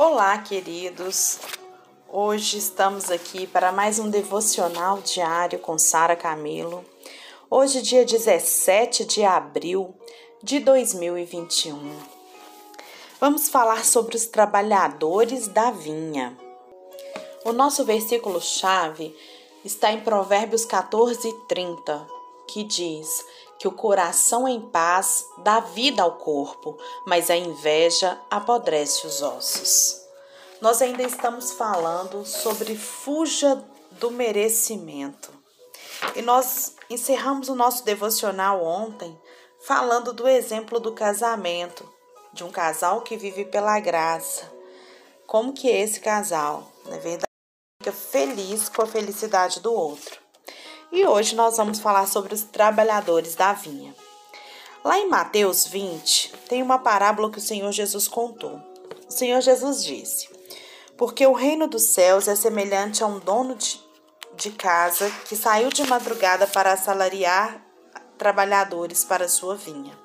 Olá, queridos. Hoje estamos aqui para mais um devocional diário com Sara Camilo. Hoje, dia 17 de abril de 2021. Vamos falar sobre os trabalhadores da vinha. O nosso versículo-chave está em Provérbios 14, 30, que diz que o coração em paz dá vida ao corpo, mas a inveja apodrece os ossos. Nós ainda estamos falando sobre fuja do merecimento. E nós encerramos o nosso devocional ontem falando do exemplo do casamento, de um casal que vive pela graça. Como que é esse casal, na é verdade, fica feliz com a felicidade do outro. E hoje nós vamos falar sobre os trabalhadores da vinha. Lá em Mateus 20, tem uma parábola que o Senhor Jesus contou. O Senhor Jesus disse: porque o reino dos céus é semelhante a um dono de, de casa que saiu de madrugada para assalariar trabalhadores para sua vinha.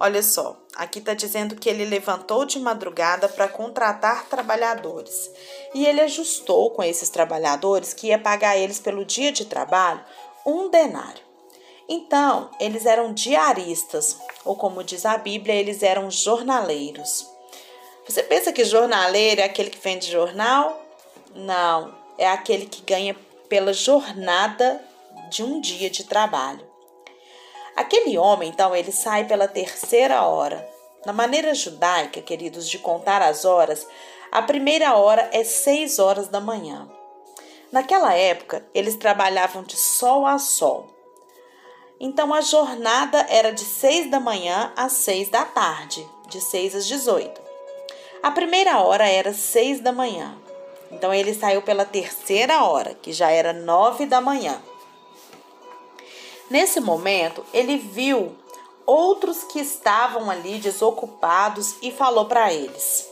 Olha só, aqui está dizendo que ele levantou de madrugada para contratar trabalhadores e ele ajustou com esses trabalhadores que ia pagar eles pelo dia de trabalho um denário. Então, eles eram diaristas, ou como diz a Bíblia, eles eram jornaleiros. Você pensa que jornaleiro é aquele que vende jornal? Não, é aquele que ganha pela jornada de um dia de trabalho. Aquele homem, então, ele sai pela terceira hora. Na maneira judaica, queridos, de contar as horas, a primeira hora é seis horas da manhã. Naquela época, eles trabalhavam de sol a sol. Então, a jornada era de seis da manhã às seis da tarde, de seis às dezoito. A primeira hora era seis da manhã. Então ele saiu pela terceira hora, que já era nove da manhã. Nesse momento, ele viu outros que estavam ali desocupados e falou para eles: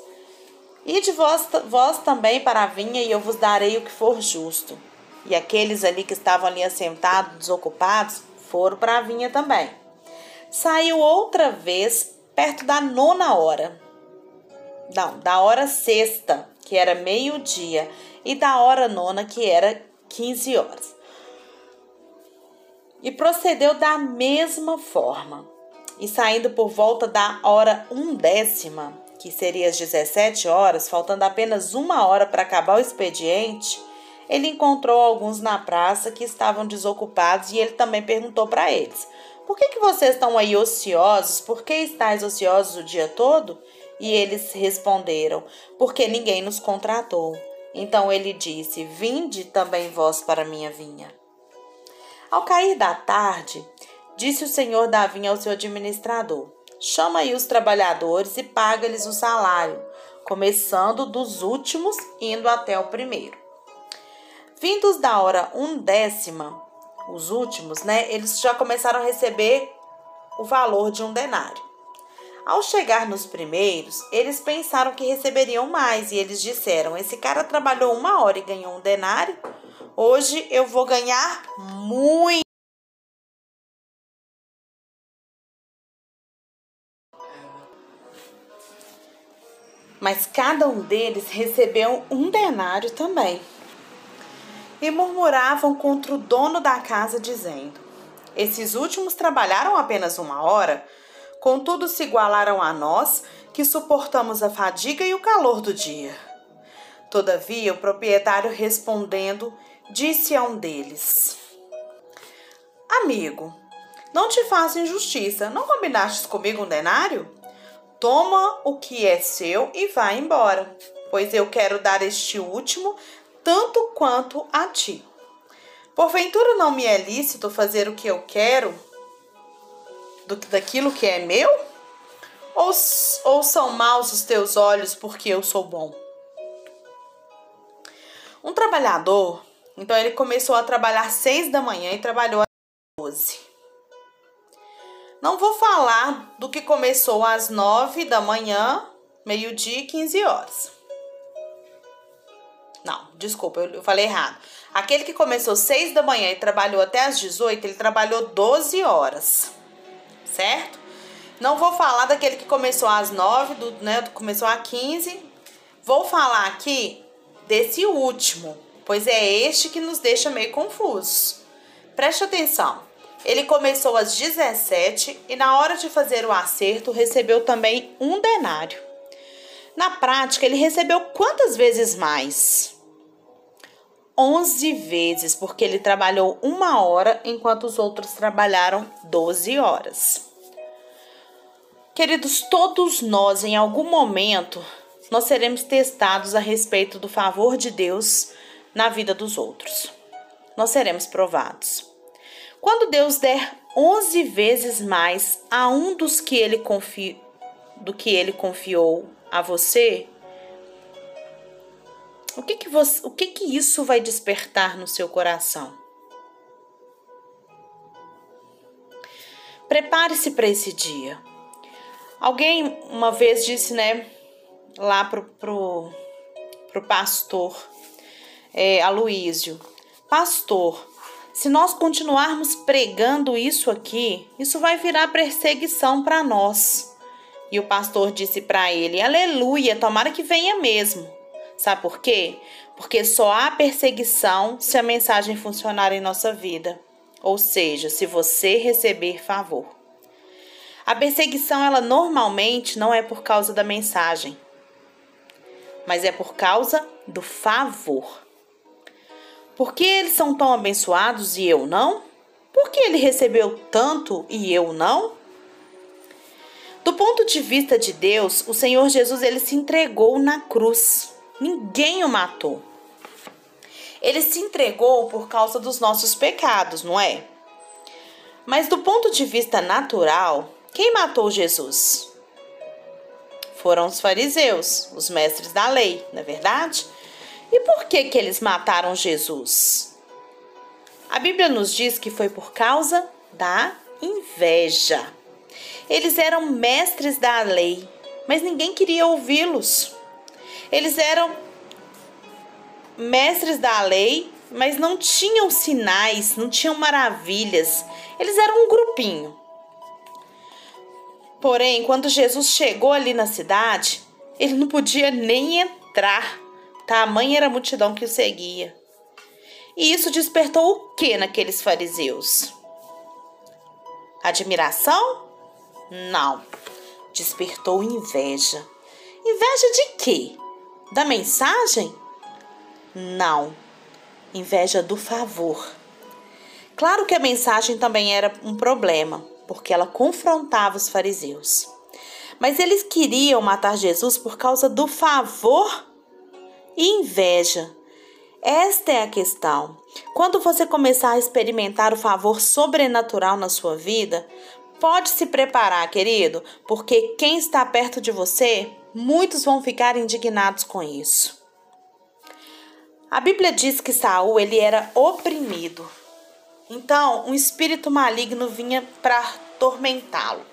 Ide vós, vós também para a vinha e eu vos darei o que for justo. E aqueles ali que estavam ali assentados, desocupados, foram para a vinha também. Saiu outra vez, perto da nona hora não, da hora sexta, que era meio-dia, e da hora nona, que era 15 horas. E procedeu da mesma forma. E saindo por volta da hora undécima, que seria as 17 horas, faltando apenas uma hora para acabar o expediente, ele encontrou alguns na praça que estavam desocupados e ele também perguntou para eles: Por que, que vocês estão aí ociosos? Por que estáis ociosos o dia todo? E eles responderam: Porque ninguém nos contratou. Então ele disse: Vinde também vós para minha vinha. Ao cair da tarde, disse o senhor da vinha ao seu administrador: Chama aí os trabalhadores e paga-lhes o salário, começando dos últimos, indo até o primeiro. Vindos da hora undécima, os últimos, né? Eles já começaram a receber o valor de um denário. Ao chegar nos primeiros, eles pensaram que receberiam mais e eles disseram: Esse cara trabalhou uma hora e ganhou um denário, hoje eu vou ganhar muito. Mas cada um deles recebeu um denário também. E murmuravam contra o dono da casa, dizendo: Esses últimos trabalharam apenas uma hora Contudo, se igualaram a nós, que suportamos a fadiga e o calor do dia. Todavia, o proprietário respondendo, disse a um deles: Amigo, não te faço injustiça. Não combinastes comigo um denário? Toma o que é seu e vá embora, pois eu quero dar este último tanto quanto a ti. Porventura não me é lícito fazer o que eu quero do, daquilo que é meu? Ou, ou são maus os teus olhos porque eu sou bom? Um trabalhador, então ele começou a trabalhar seis da manhã e trabalhou às doze. Não vou falar do que começou às nove da manhã, meio-dia e quinze horas. Não, desculpa, eu, falei errado. Aquele que começou seis da manhã e trabalhou até às 18, ele trabalhou 12 horas certo? Não vou falar daquele que começou às 9, do, né, começou às 15 Vou falar aqui desse último, pois é este que nos deixa meio confusos. Preste atenção. Ele começou às 17 e na hora de fazer o acerto recebeu também um denário. Na prática, ele recebeu quantas vezes mais? 11 vezes, porque ele trabalhou uma hora enquanto os outros trabalharam 12 horas. Queridos, todos nós, em algum momento, nós seremos testados a respeito do favor de Deus na vida dos outros. Nós seremos provados. Quando Deus der 11 vezes mais a um dos que ele confi... do que ele confiou a você, o que que, você, o que que isso vai despertar no seu coração? Prepare-se para esse dia. Alguém uma vez disse, né, lá pro, pro, pro pastor é, Aloísio, pastor, se nós continuarmos pregando isso aqui, isso vai virar perseguição para nós. E o pastor disse para ele: Aleluia, tomara que venha mesmo. Sabe por quê? Porque só há perseguição se a mensagem funcionar em nossa vida, ou seja, se você receber favor. A perseguição, ela normalmente não é por causa da mensagem, mas é por causa do favor. Por que eles são tão abençoados e eu não? Por que ele recebeu tanto e eu não? Do ponto de vista de Deus, o Senhor Jesus ele se entregou na cruz. Ninguém o matou. Ele se entregou por causa dos nossos pecados, não é? Mas do ponto de vista natural, quem matou Jesus? Foram os fariseus, os mestres da lei, não é verdade? E por que que eles mataram Jesus? A Bíblia nos diz que foi por causa da inveja. Eles eram mestres da lei, mas ninguém queria ouvi-los. Eles eram mestres da lei, mas não tinham sinais, não tinham maravilhas. Eles eram um grupinho. Porém, quando Jesus chegou ali na cidade, ele não podia nem entrar. Tamanha era a multidão que o seguia. E isso despertou o que naqueles fariseus? Admiração? Não. Despertou inveja. Inveja de quê? Da mensagem? Não. Inveja do favor. Claro que a mensagem também era um problema, porque ela confrontava os fariseus. Mas eles queriam matar Jesus por causa do favor e inveja. Esta é a questão. Quando você começar a experimentar o favor sobrenatural na sua vida, pode se preparar, querido, porque quem está perto de você, muitos vão ficar indignados com isso. A Bíblia diz que Saul ele era oprimido. Então, um espírito maligno vinha para atormentá-lo.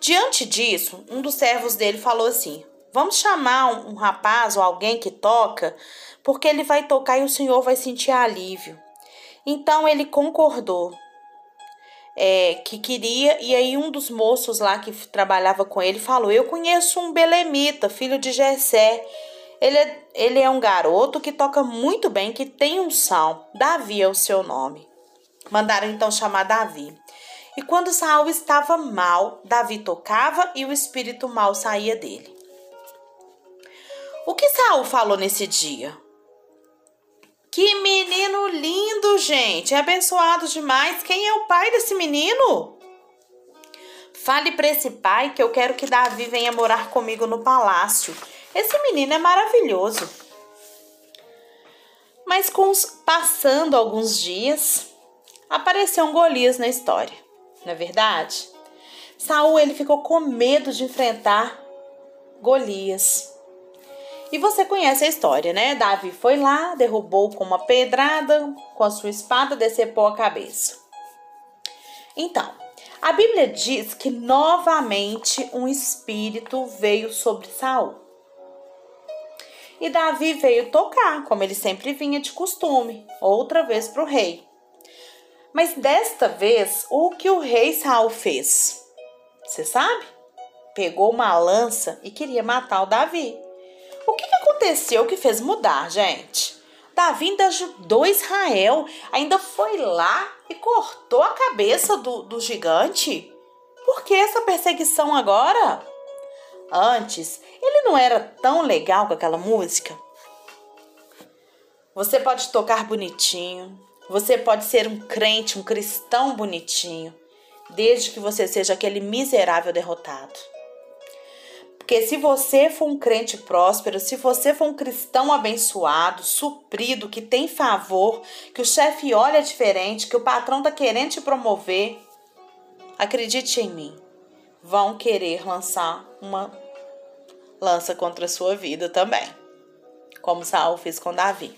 Diante disso, um dos servos dele falou assim: Vamos chamar um, um rapaz ou alguém que toca, porque ele vai tocar e o Senhor vai sentir alívio. Então ele concordou. É, que queria, e aí um dos moços lá que trabalhava com ele falou: Eu conheço um belemita, filho de Jessé. Ele é, ele é um garoto que toca muito bem, que tem um sal. Davi é o seu nome. Mandaram então chamar Davi. E quando Saul estava mal, Davi tocava e o espírito mal saía dele. O que Saul falou nesse dia? Que menino lindo, gente! É abençoado demais. Quem é o pai desse menino? Fale para esse pai que eu quero que Davi venha morar comigo no palácio. Esse menino é maravilhoso. Mas os, passando alguns dias, apareceu um Golias na história. Não é verdade? Saul ele ficou com medo de enfrentar Golias. E você conhece a história, né? Davi foi lá, derrubou com uma pedrada, com a sua espada, decepou a cabeça. Então, a Bíblia diz que novamente um espírito veio sobre Saul. E Davi veio tocar, como ele sempre vinha de costume, outra vez para o rei. Mas desta vez, o que o rei Saul fez? Você sabe? Pegou uma lança e queria matar o Davi. O que aconteceu que fez mudar, gente? Davi ainda ajudou Israel, ainda foi lá e cortou a cabeça do, do gigante. Por que essa perseguição agora? Antes, ele não era tão legal com aquela música. Você pode tocar bonitinho, você pode ser um crente, um cristão bonitinho, desde que você seja aquele miserável derrotado. Porque se você for um crente próspero, se você for um cristão abençoado, suprido, que tem favor, que o chefe olha diferente, que o patrão tá querendo te promover, acredite em mim, vão querer lançar uma lança contra a sua vida também, como Saul fez com Davi.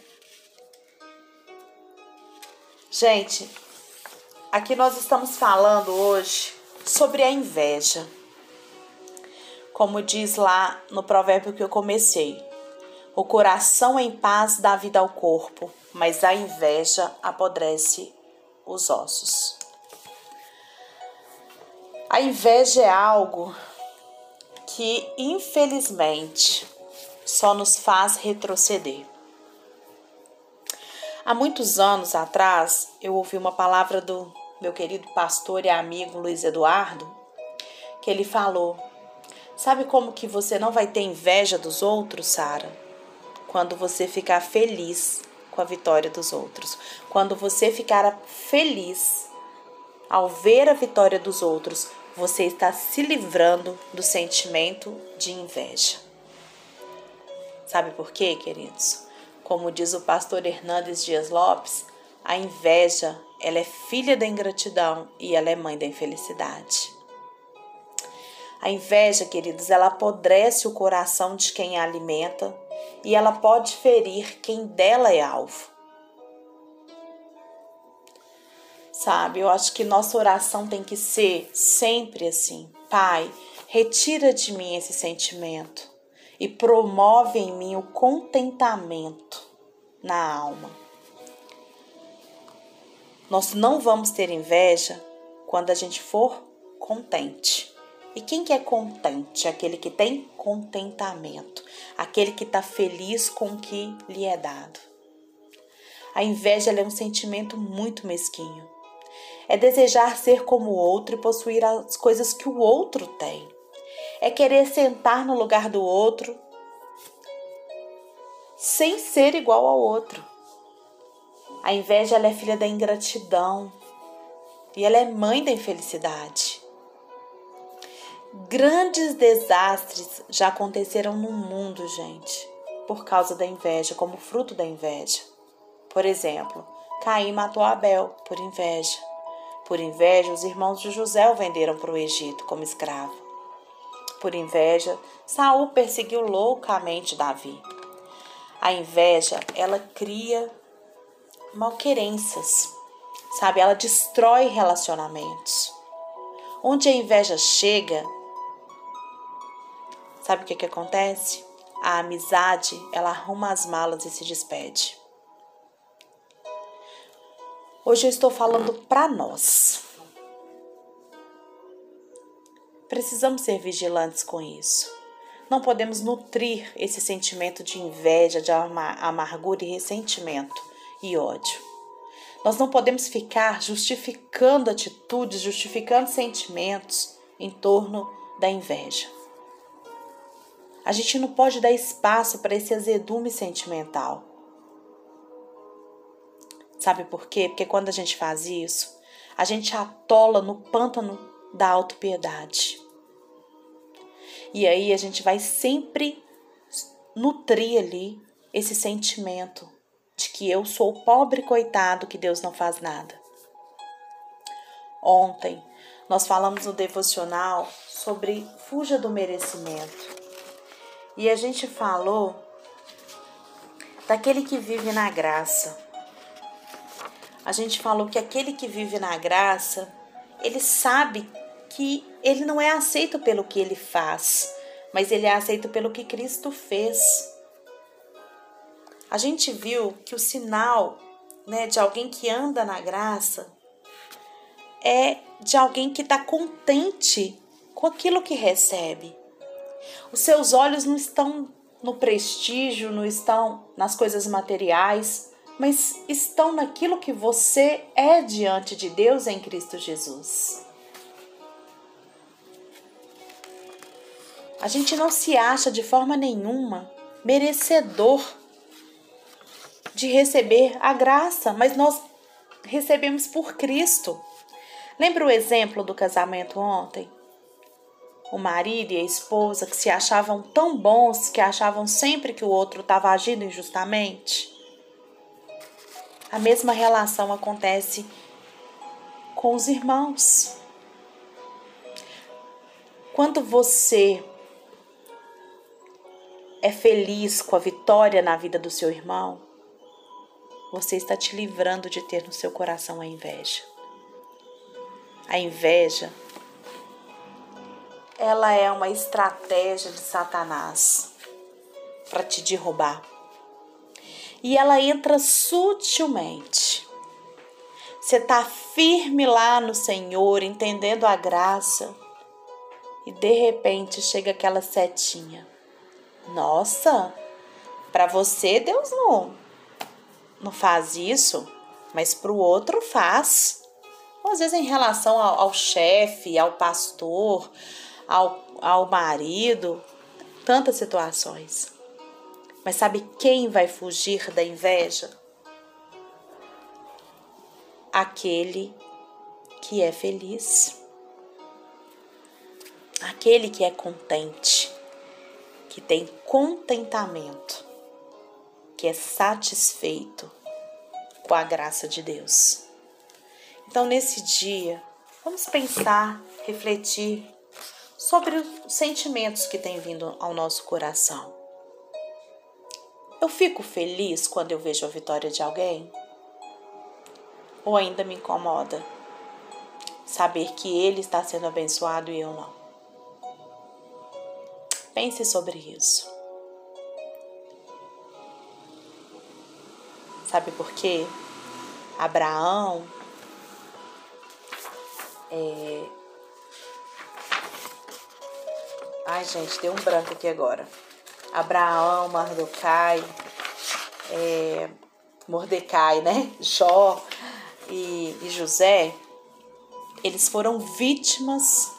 Gente, aqui nós estamos falando hoje sobre a inveja como diz lá no provérbio que eu comecei. O coração em paz dá vida ao corpo, mas a inveja apodrece os ossos. A inveja é algo que, infelizmente, só nos faz retroceder. Há muitos anos atrás, eu ouvi uma palavra do meu querido pastor e amigo Luiz Eduardo, que ele falou Sabe como que você não vai ter inveja dos outros, Sara? Quando você ficar feliz com a vitória dos outros. Quando você ficar feliz ao ver a vitória dos outros, você está se livrando do sentimento de inveja. Sabe por quê, queridos? Como diz o pastor Hernandes Dias Lopes, a inveja, ela é filha da ingratidão e ela é mãe da infelicidade. A inveja, queridos, ela apodrece o coração de quem a alimenta e ela pode ferir quem dela é alvo. Sabe, eu acho que nossa oração tem que ser sempre assim: Pai, retira de mim esse sentimento e promove em mim o contentamento na alma. Nós não vamos ter inveja quando a gente for contente. E quem que é contente? Aquele que tem contentamento, aquele que está feliz com o que lhe é dado. A inveja é um sentimento muito mesquinho. É desejar ser como o outro e possuir as coisas que o outro tem. É querer sentar no lugar do outro sem ser igual ao outro. A inveja é filha da ingratidão e ela é mãe da infelicidade. Grandes desastres já aconteceram no mundo, gente, por causa da inveja, como fruto da inveja. Por exemplo, Caim matou Abel por inveja. Por inveja, os irmãos de José o venderam para o Egito como escravo. Por inveja, Saul perseguiu loucamente Davi. A inveja, ela cria malquerenças, sabe? Ela destrói relacionamentos. Onde a inveja chega, Sabe o que, que acontece? A amizade, ela arruma as malas e se despede. Hoje eu estou falando para nós. Precisamos ser vigilantes com isso. Não podemos nutrir esse sentimento de inveja, de amargura e ressentimento e ódio. Nós não podemos ficar justificando atitudes, justificando sentimentos em torno da inveja. A gente não pode dar espaço para esse azedume sentimental. Sabe por quê? Porque quando a gente faz isso, a gente atola no pântano da autopiedade. E aí a gente vai sempre nutrir ali esse sentimento de que eu sou o pobre coitado que Deus não faz nada. Ontem nós falamos no devocional sobre fuja do merecimento. E a gente falou daquele que vive na graça. A gente falou que aquele que vive na graça, ele sabe que ele não é aceito pelo que ele faz, mas ele é aceito pelo que Cristo fez. A gente viu que o sinal né, de alguém que anda na graça é de alguém que está contente com aquilo que recebe. Os seus olhos não estão no prestígio, não estão nas coisas materiais, mas estão naquilo que você é diante de Deus em Cristo Jesus. A gente não se acha de forma nenhuma merecedor de receber a graça, mas nós recebemos por Cristo. Lembra o exemplo do casamento ontem? O marido e a esposa que se achavam tão bons que achavam sempre que o outro estava agindo injustamente? A mesma relação acontece com os irmãos. Quando você é feliz com a vitória na vida do seu irmão, você está te livrando de ter no seu coração a inveja. A inveja ela é uma estratégia de Satanás para te derrubar. E ela entra sutilmente. Você está firme lá no Senhor, entendendo a graça, e de repente chega aquela setinha. Nossa, para você Deus não não faz isso, mas para o outro faz. Ou às vezes em relação ao, ao chefe, ao pastor, ao, ao marido, tantas situações. Mas sabe quem vai fugir da inveja? Aquele que é feliz. Aquele que é contente, que tem contentamento, que é satisfeito com a graça de Deus. Então, nesse dia, vamos pensar, refletir sobre os sentimentos que têm vindo ao nosso coração. Eu fico feliz quando eu vejo a vitória de alguém? Ou ainda me incomoda saber que ele está sendo abençoado e eu não? Pense sobre isso. Sabe por quê? Abraão é, Ai, gente, deu um branco aqui agora. Abraão, Mordecai, é, Mordecai, né? Jó e, e José, eles foram vítimas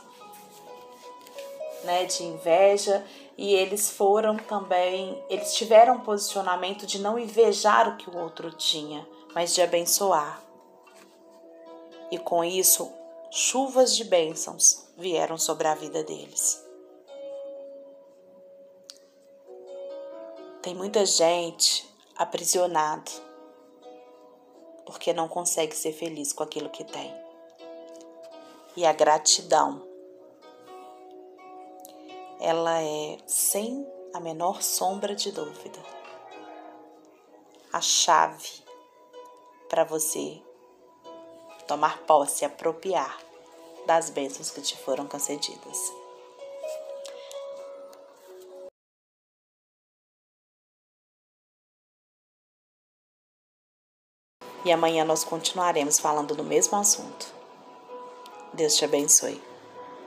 né, de inveja e eles foram também, eles tiveram um posicionamento de não invejar o que o outro tinha, mas de abençoar. E com isso, chuvas de bênçãos vieram sobre a vida deles. Tem muita gente aprisionado porque não consegue ser feliz com aquilo que tem. E a gratidão, ela é sem a menor sombra de dúvida a chave para você tomar posse e apropriar das bênçãos que te foram concedidas. E amanhã nós continuaremos falando do mesmo assunto. Deus te abençoe.